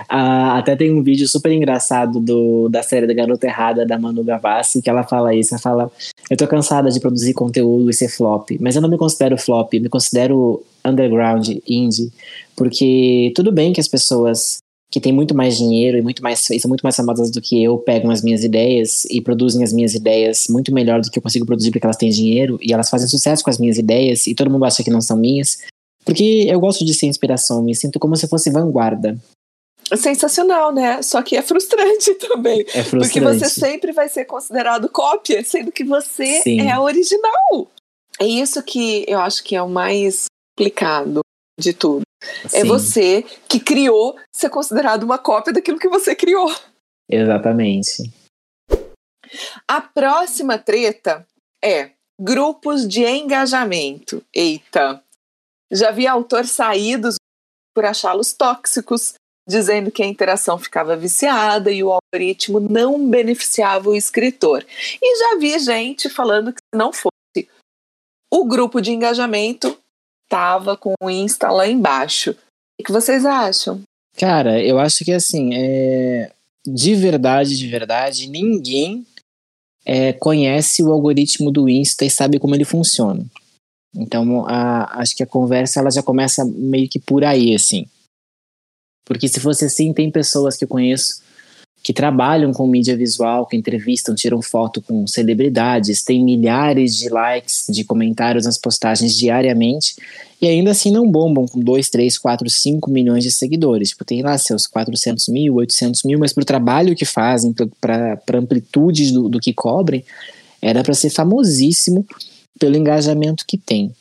Ah, até tem um vídeo super engraçado do, da série da Garota Errada, da Manu Gavassi, que ela fala isso. Ela fala: Eu tô cansada de produzir conteúdo e ser flop, mas eu não me considero flop, eu me considero underground, indie, porque tudo bem que as pessoas que têm muito mais dinheiro e muito mais e são muito mais famosas do que eu pegam as minhas ideias e produzem as minhas ideias muito melhor do que eu consigo produzir porque elas têm dinheiro e elas fazem sucesso com as minhas ideias e todo mundo acha que não são minhas. Porque eu gosto de ser inspiração, me sinto como se fosse vanguarda. É sensacional, né? Só que é frustrante [laughs] também. É Porque frustrante. você sempre vai ser considerado cópia, sendo que você Sim. é a original. É isso que eu acho que é o mais complicado de tudo. É Sim, você que criou ser considerado uma cópia daquilo que você criou. Exatamente. A próxima treta é grupos de engajamento. Eita! Já vi autor sair dos por achá-los tóxicos, dizendo que a interação ficava viciada e o algoritmo não beneficiava o escritor. E já vi gente falando que se não fosse o grupo de engajamento, tava com o Insta lá embaixo. O que vocês acham? Cara, eu acho que assim, é... de verdade, de verdade, ninguém é, conhece o algoritmo do Insta e sabe como ele funciona. Então, a- acho que a conversa ela já começa meio que por aí, assim. Porque se fosse assim, tem pessoas que eu conheço que trabalham com mídia visual, que entrevistam, tiram foto com celebridades, tem milhares de likes, de comentários nas postagens diariamente, e ainda assim não bombam com 2, 3, 4, 5 milhões de seguidores. Tipo, tem lá seus 400 mil, 800 mil, mas pro trabalho que fazem, para amplitude do, do que cobrem, era para ser famosíssimo pelo engajamento que tem.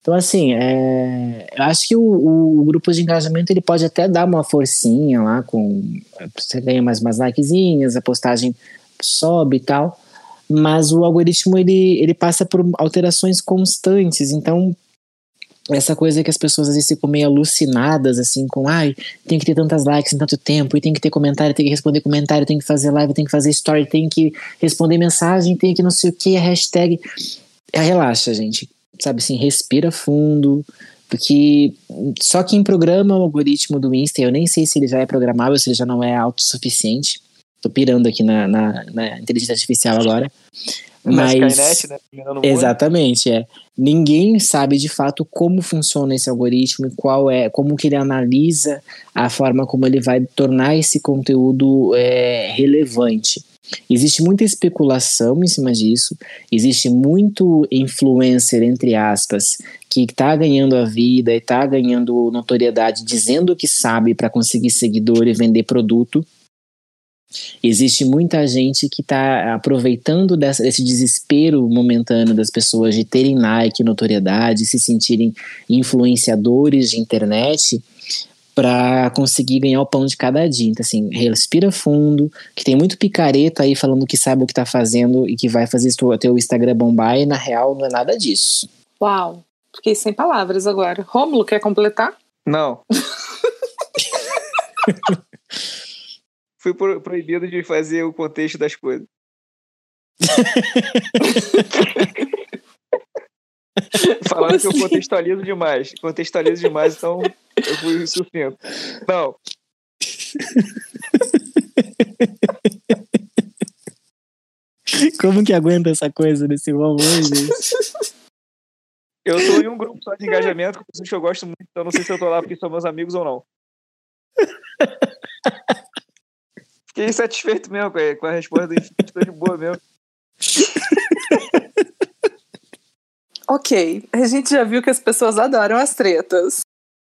Então, assim, é, eu acho que o, o- o grupo de engajamento ele pode até dar uma forcinha lá, com você ganha mais umas likezinhas, a postagem sobe e tal, mas o algoritmo ele, ele passa por alterações constantes, então essa coisa que as pessoas às vezes ficam meio alucinadas, assim, com ai, tem que ter tantas likes em tanto tempo, e tem que ter comentário, tem que responder comentário, tem que fazer live, tem que fazer story, tem que responder mensagem, tem que não sei o que, hashtag. Ah, Relaxa, gente. Sabe assim, respira fundo. Porque só quem programa o algoritmo do Insta, eu nem sei se ele já é programável, se ele já não é autossuficiente. Tô pirando aqui na, na, na inteligência artificial agora. [laughs] Na Mas. Skynet, né? Exatamente, é. Ninguém sabe de fato como funciona esse algoritmo e qual é, como que ele analisa a forma como ele vai tornar esse conteúdo é, relevante. Existe muita especulação em cima disso, existe muito influencer, entre aspas, que está ganhando a vida e está ganhando notoriedade dizendo que sabe para conseguir seguidor e vender produto. Existe muita gente que está aproveitando dessa, desse desespero momentâneo das pessoas de terem like, notoriedade, se sentirem influenciadores de internet para conseguir ganhar o pão de cada dia. Então, assim, respira fundo, que tem muito picareta aí falando que sabe o que tá fazendo e que vai fazer o teu Instagram bombar, e na real não é nada disso. Uau! Fiquei sem palavras agora. Rômulo, quer completar? Não. [laughs] Fui pro- proibido de fazer o contexto das coisas. [laughs] [laughs] Falaram que eu Como assim? contextualizo demais. Contextualizo demais, então eu fui sucinto. Não, Como que aguenta essa coisa desse gente? eu tô em um grupo só de engajamento com pessoas que eu gosto muito, então não sei se eu tô lá porque são meus amigos ou não. Fiquei satisfeito mesmo com a, resposta do Infinito, tô de boa mesmo. [laughs] Ok, a gente já viu que as pessoas adoram as tretas.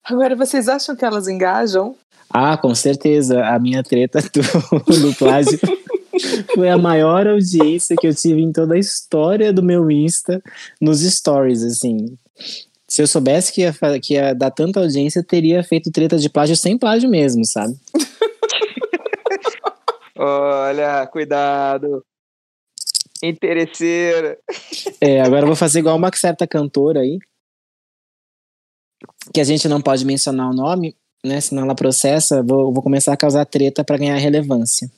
Agora, vocês acham que elas engajam? Ah, com certeza. A minha treta [laughs] do, do plágio foi a maior audiência que eu tive em toda a história do meu Insta nos stories, assim. Se eu soubesse que ia, que ia dar tanta audiência, eu teria feito treta de plágio sem plágio mesmo, sabe? [laughs] Olha, cuidado. Interesseira. É, agora eu vou fazer igual uma certa cantora aí, que a gente não pode mencionar o nome, né? Senão ela processa. Vou, vou começar a causar treta pra ganhar relevância.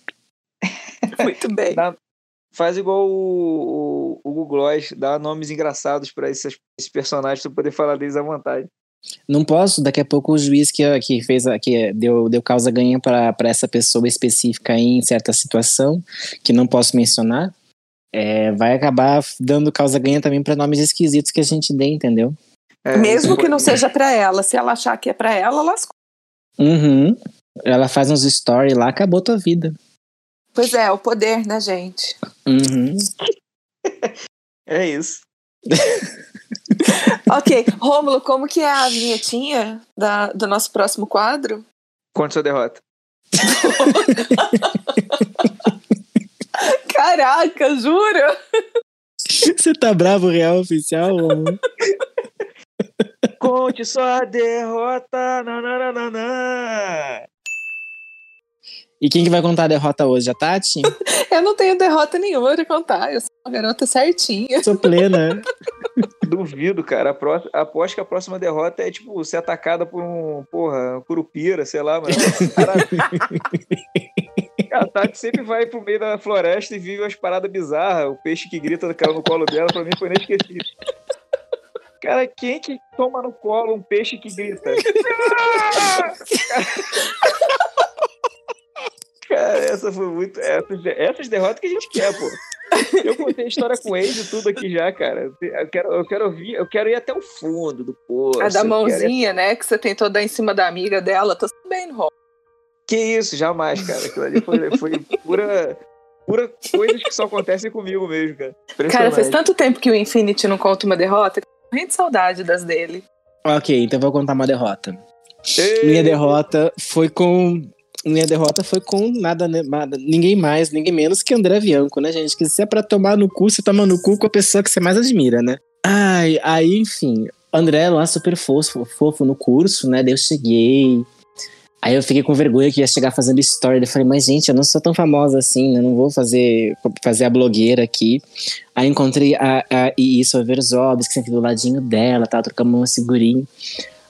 [laughs] Muito bem. Dá- Faz igual o, o, o Google Gloss, dá nomes engraçados pra esses, esses personagens pra poder falar deles à vontade. Não posso, daqui a pouco o juiz que, que fez a- que deu, deu causa ganha pra essa pessoa específica aí em certa situação, que não posso mencionar, é, vai acabar dando causa ganha também pra nomes esquisitos que a gente dê, entendeu? É, Mesmo isso que não seja pra ela. Se ela achar que é pra ela, lascou. Uhum. Ela faz uns stories lá, acabou tua vida. Pois é, o poder, né, gente? Uhum. [laughs] É isso. [laughs] ok, Rômulo, como que é a vinhetinha da, do nosso próximo quadro? Conte sua derrota. [laughs] Caraca, jura? [laughs] Você tá bravo, real oficial? Conte sua derrota. Nananana. E quem que vai contar a derrota hoje? A Tati? [laughs] Eu não tenho derrota nenhuma pra contar. Eu sou uma garota certinha. Sou plena. [laughs] Duvido, cara. Pró- Aposto que a próxima derrota é, tipo, ser atacada por um, porra, um curupira, sei lá, mano. [laughs] A Tati sempre vai pro meio da floresta e vive umas paradas bizarras. O peixe que grita caiu no colo dela, pra mim foi inesquecível. Cara, quem que toma no colo um peixe que grita? Cara, essa foi muito. Essas, essas derrotas que a gente quer, pô. Eu contei a história com eles e tudo aqui já, cara. Eu quero, eu quero ouvir, eu quero ir até o fundo do poço. a da eu quero mãozinha, né? Que você tentou dar em cima da amiga dela. Tô sabendo, Rômulo. Que isso, jamais, cara. Aquilo ali foi, foi pura, pura coisas que só acontecem comigo mesmo, cara. Cara, faz tanto tempo que o Infinity não conta uma derrota. que eu tô morrendo de saudade das dele. ok, então vou contar uma derrota. Ei, Minha derrota foi com. Minha derrota foi com nada, né, nada, ninguém mais, ninguém menos que André Bianco, né, gente? Que se é pra tomar no cu, você toma no cu com a pessoa que você mais admira, né? Ai, aí, enfim, André lá super fofo, fofo no curso, né? Daí eu cheguei. Aí eu fiquei com vergonha que ia chegar fazendo story. Eu falei, mas gente, eu não sou tão famosa assim, né? Não vou fazer, fazer a blogueira aqui. Aí encontrei a, a Iso Verzobis, que sempre do ladinho dela, tava trocando uma figurinha.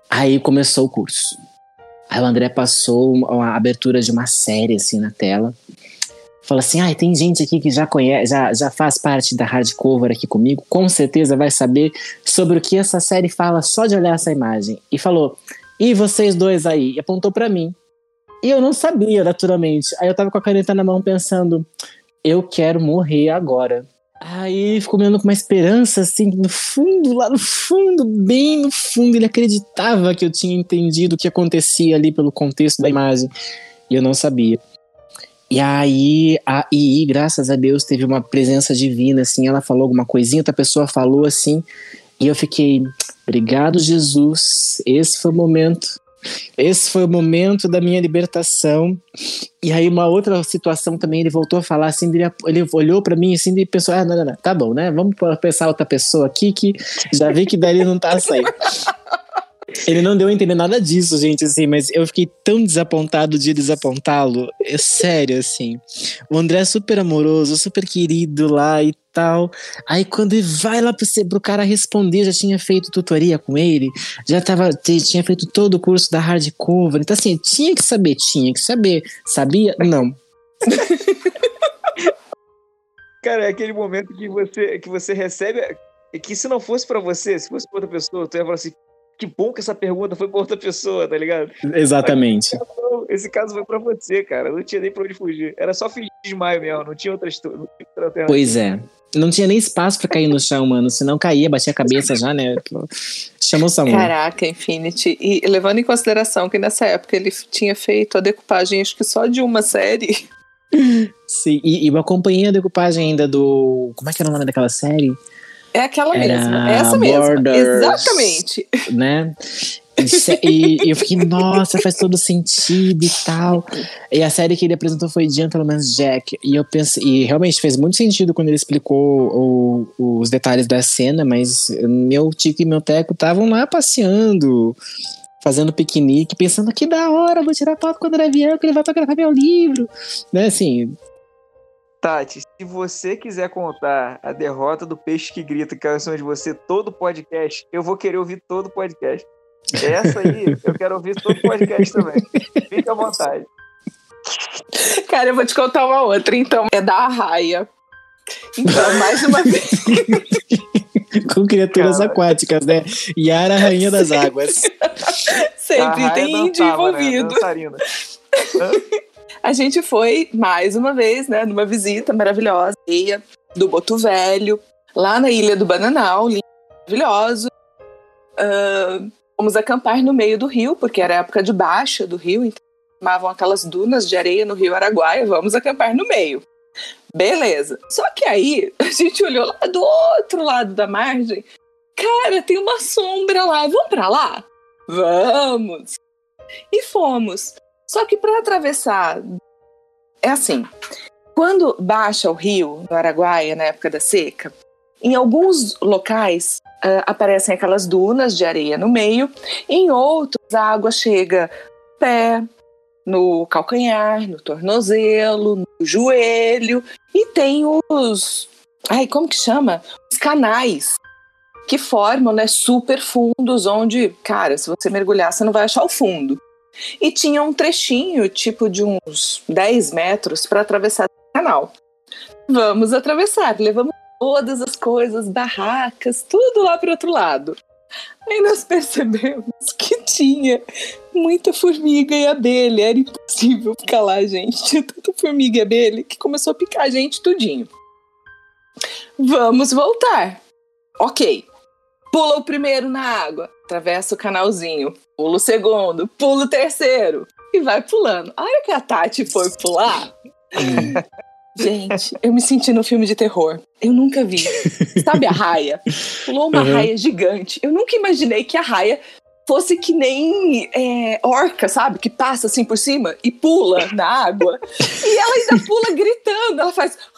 Aí começou o curso. Aí o André passou a abertura de uma série assim na tela. Falou assim: ah, tem gente aqui que já conhece, já, já faz parte da hardcover aqui comigo, com certeza vai saber sobre o que essa série fala só de olhar essa imagem. E falou: e vocês dois aí? E apontou pra mim. E eu não sabia, naturalmente. Aí eu tava com a caneta na mão pensando: eu quero morrer agora. Aí ficou me olhando com uma esperança, assim, no fundo, lá no fundo, bem no fundo, ele acreditava que eu tinha entendido o que acontecia ali pelo contexto da imagem. E eu não sabia. E aí, a II, graças a Deus, teve uma presença divina, assim, ela falou alguma coisinha, outra pessoa falou assim, e eu fiquei, obrigado, Jesus, esse foi o momento. Esse foi o momento da minha libertação. E aí, uma outra situação também, ele voltou a falar assim, ele, olhou pra mim assim e pensou: ah, não, não, não, tá bom, né? Vamos pensar outra pessoa aqui que já vi que dali não tá saindo. [laughs] Ele não deu a entender nada disso, gente, assim, mas eu fiquei tão desapontado de desapontá-lo. É sério, assim. O André é super amoroso, super querido lá e tal. Aí quando ele vai lá pro, pro cara responder, já tinha feito tutoria com ele, já tava, tinha feito todo o curso da hardcover. Então, assim, tinha que saber, tinha que saber. Sabia? Não. [laughs] Cara, é aquele momento que você, que você recebe. Que se não fosse pra você, se fosse pra outra pessoa, tu ia falar assim: que bom que essa pergunta foi pra outra pessoa, tá ligado? Exatamente. Não, esse caso foi pra você, cara. Não tinha nem pra onde fugir. Era só fingir desmaio mesmo, não tinha outra história. Não tinha outra alternativa. Pois é. Não tinha nem espaço pra cair no chão, mano. Senão caía, batia a cabeça já, né? Chamou o Samu. Caraca, Infinity. E levando em consideração que nessa época ele tinha feito a decupagem, acho que só de uma série. Sim, e, e eu acompanhei a decupagem ainda do. Como é que era o nome daquela série? É aquela Era mesma. Essa mesma. Exatamente. Né? E, e- eu fiquei, nossa, faz todo sentido e tal. E a série que ele apresentou foi Gentleman's Jack. E eu pensei, e realmente fez muito sentido quando ele explicou o- os detalhes da cena, mas meu Tico e meu Teco estavam lá passeando, fazendo piquenique, pensando que da hora, vou tirar foto quando ele vier, que ele vai gravar meu livro. Né, assim, Tati, se você quiser contar a derrota do peixe que grita que caiu em cima de você todo podcast, eu vou querer ouvir todo o podcast. Essa aí, eu quero ouvir todo o podcast também. Fique à vontade. Cara, eu vou te contar uma outra, então. É da Arraia. Então, mais uma vez. com criaturas Cara. aquáticas, né? Yara, rainha das águas. Sempre Raia tem índio né? envolvido. Dançarina. A gente foi, mais uma vez, né, numa visita maravilhosa, ilha do Boto Velho, lá na Ilha do Bananal, lindo, maravilhoso. Ah, fomos acampar no meio do rio, porque era época de baixa do rio, então formavam aquelas dunas de areia no rio Araguaia, vamos acampar no meio. Beleza. Só que aí, [laughs] a gente olhou lá do outro lado da margem, cara, tem uma sombra lá, vamos pra lá? Vamos! E fomos. Só que para atravessar é assim, quando baixa o rio do Araguaia na época da seca, em alguns locais ah, aparecem aquelas dunas de areia no meio, em outros a água chega no pé, no calcanhar, no tornozelo, no joelho e tem os, ai como que chama? Os canais que formam, né, super fundos onde, cara, se você mergulhar você não vai achar o fundo. E tinha um trechinho, tipo de uns 10 metros, para atravessar o canal. Vamos atravessar. Levamos todas as coisas, barracas, tudo lá para outro lado. Aí nós [laughs] percebemos que tinha muita formiga e abelha. Era impossível ficar lá, gente. Tinha [laughs] tanta formiga e abelha que começou a picar a gente tudinho. Vamos voltar. Ok. Pula o primeiro na água, atravessa o canalzinho. Pula o segundo, pula o terceiro. E vai pulando. A hora que a Tati foi pular. [laughs] Gente, eu me senti no filme de terror. Eu nunca vi. Sabe a raia? Pulou uma Uhum. raia gigante. Eu nunca imaginei que a raia fosse que nem é, orca, sabe? Que passa assim por cima e pula na água. E ela ainda pula gritando. Ela faz. [laughs]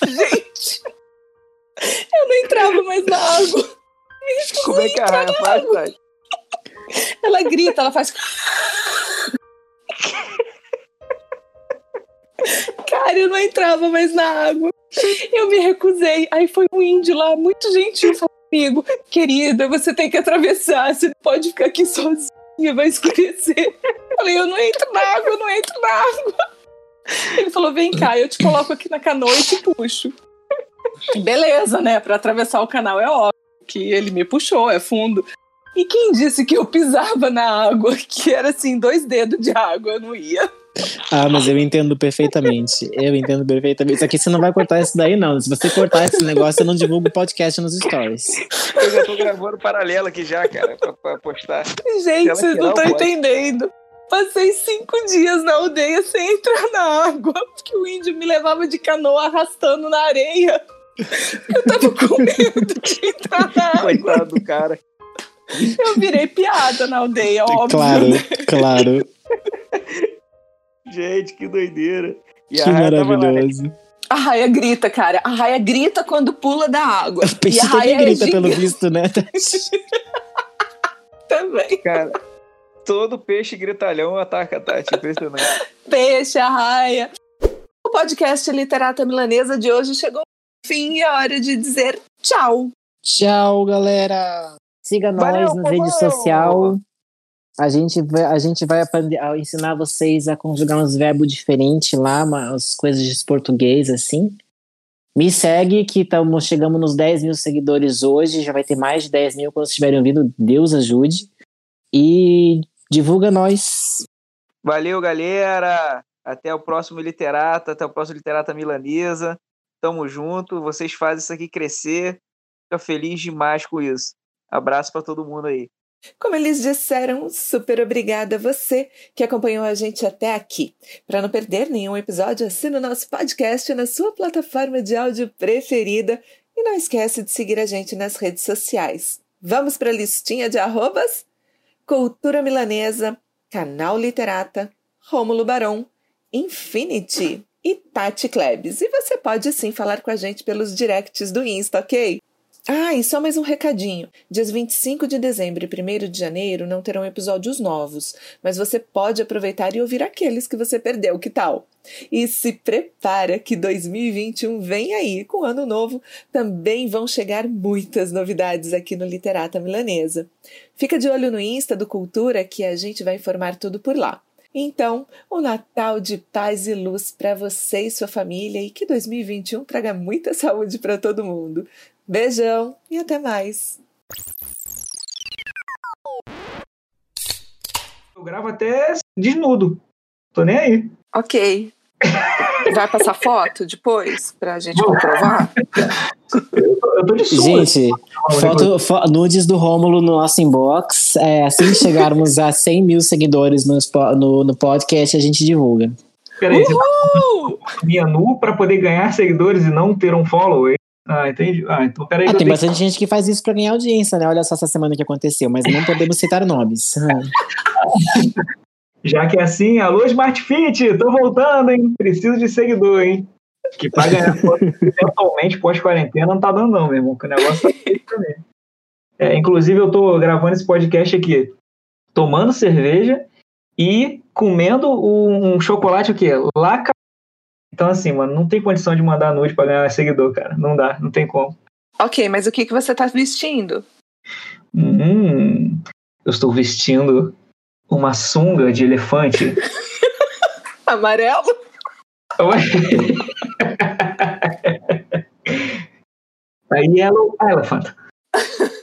[laughs] Gente, eu não entrava mais na água. Me Como é que a recusei raia faz, Tati? ela grita, ela faz. Cara, eu não entrava mais na água. Eu me recusei. Aí foi um índio lá, muito gentil, falou comigo: Querida, você tem que atravessar, você não pode ficar aqui sozinha, vai escurecer. Eu falei: Eu não entro na água, eu não entro na água. Ele falou: Vem cá, eu te coloco aqui na canoa e te puxo. Beleza, né? Pra atravessar o canal é óbvio que ele me puxou, é fundo. E quem disse que eu pisava na água, [laughs] que era assim, dois dedos de água, eu não ia. Ah, mas eu entendo perfeitamente. Eu entendo perfeitamente. Isso aqui você não vai cortar isso daí, não. Se você cortar esse negócio, eu não divulgo o podcast nos stories. Eu já tô gravando paralelo aqui já, cara, pra, pra postar. Gente, vocês não estão entendendo. Passei cinco dias na aldeia sem entrar na água, porque o índio me levava de canoa arrastando na areia. Eu tava com medo de entrar na [laughs] água. Coitado do cara. Eu virei piada na aldeia, óbvio. Claro, claro. Gente, que doideira. E a Que né? maravilhoso. A raia grita, cara. A raia grita quando pula da água. O peixe e a raia também grita, é pelo visto, né? [laughs] também. Cara, todo peixe gritalhão ataca a Tati. Impressionante. Peixe, a raia. O podcast Literata Milanesa de hoje chegou fim e é hora de dizer tchau. Tchau, galera. Siga nós Valeu, nas redes povão! sociais. A gente vai, a gente vai aprender a ensinar vocês a conjugar uns verbos diferentes lá, umas coisas de português assim. Me segue, que tamo, chegamos nos 10 mil seguidores hoje. Já vai ter mais de 10 mil quando vocês estiverem ouvindo. Deus ajude. E divulga nós. Valeu, galera. Até o próximo Literata, até o próximo Literata Milanesa. Tamo junto. Vocês fazem isso aqui crescer. Fica feliz demais com isso. Abraço pra todo mundo aí. Como eles disseram, super obrigada a você que acompanhou a gente até aqui. Para não perder nenhum episódio, assina o nosso podcast na sua plataforma de áudio preferida e não esquece de seguir a gente nas redes sociais. Vamos para a listinha de arrobas? Cultura Milanesa, Canal Literata, Rômulo Barão, Infinity e Tati Klebs. E você pode sim falar com a gente pelos directs do Insta, ok? Ah, e só mais um recadinho. Dias 25 de dezembro e 1 de janeiro não terão episódios novos, mas você pode aproveitar e ouvir aqueles que você perdeu, que tal? E se prepara que 2021 vem aí, com ano novo, também vão chegar muitas novidades aqui no Literata Milanesa. Fica de olho no Insta do Cultura que a gente vai informar tudo por lá. Então, um Natal de paz e luz para você e sua família e que 2021 traga muita [laughs] saúde para todo mundo. Beijão e até mais. Eu gravo até desnudo. Tô nem aí. Ok. [laughs] Vai passar foto depois pra gente comprovar? Eu tô de. Gente, foto, fo- nudes do Rômulo no nosso inbox. É, assim que chegarmos a 100 mil seguidores no, no, no podcast, a gente divulga. Peraí, você tá minha nu pra poder ganhar seguidores e não ter um follow? hein? Ah, entendi. Ah, então peraí. Ah, tem tenho- bastante gente que faz isso pra ganhar audiência, né? Olha só essa semana que aconteceu, mas não podemos citar nomes. [laughs] Já que é assim, alô Smart Fit, tô voltando, hein? Preciso de seguidor, hein? Que pra ganhar [laughs] foto eventualmente pós-quarentena não tá dando, não, meu irmão. Que o negócio tá feio também. É, inclusive, eu tô gravando esse podcast aqui, tomando cerveja e comendo um, um chocolate o quê? Laca. Então, assim, mano, não tem condição de mandar nude pra ganhar seguidor, cara. Não dá, não tem como. Ok, mas o que, que você tá vestindo? Hum, eu estou vestindo uma sunga de elefante. [laughs] Amarelo? A Yellow Elephant. [laughs]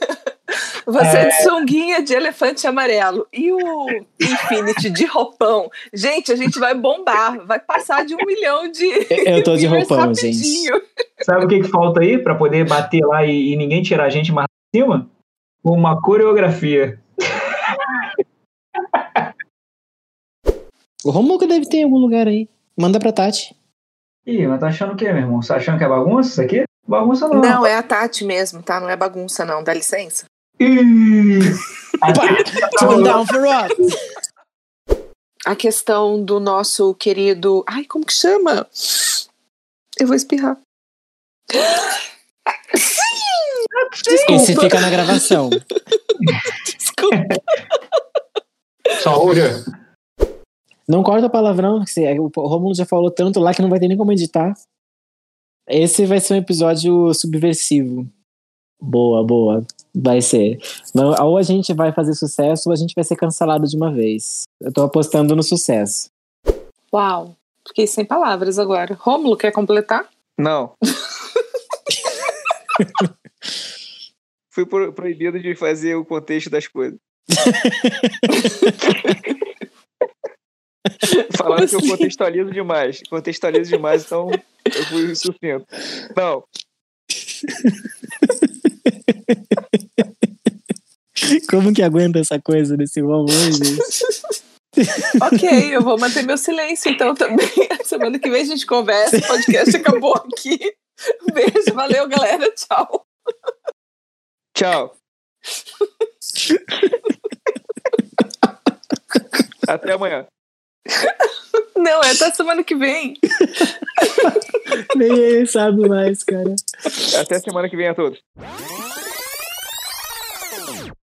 Você É. de sunguinha de elefante amarelo. E o Infinity de roupão? Gente, a gente vai bombar. Vai passar de um milhão de. Eu tô de roupão, gente. rapidinho. Sabe o que, que falta aí pra poder bater lá e, e ninguém tirar a gente mais pra cima? Uma coreografia. O Romulo que deve ter em algum lugar aí. Manda pra Tati. Ih, mas tá achando o quê, meu irmão? Você tá achando que é bagunça isso aqui? Bagunça não. Não, é a Tati mesmo, tá? Não é bagunça, não. Dá licença. Ih, Turn down for what? A questão do nosso querido. Ai, como que chama? Eu vou espirrar. [gasps] Esse fica na gravação. [laughs] Desculpa. Saúde. Não corta palavrão, o Romulo já falou tanto lá que não vai ter nem como editar. Esse vai ser um episódio subversivo. Boa, boa. Vai ser. Ou a gente vai fazer sucesso ou a gente vai ser cancelado de uma vez. Eu tô apostando no sucesso. Uau. Fiquei sem palavras agora. Rômulo, quer completar? Não. [laughs] Fui pro- proibido de fazer o contexto das coisas. [laughs] Falaram que eu assim? contextualizo demais. Contextualizo demais, então eu fui sucinto. Não. Como que aguenta essa coisa desse Romulo, gente? ok, eu vou manter meu silêncio então também. [laughs] Semana que vem a gente conversa. O podcast acabou aqui. Beijo, valeu, galera. Tchau. Tchau. [laughs] Até amanhã. Não, é até semana que vem. [laughs] Nem ele sabe mais, cara. Até semana que vem a todos.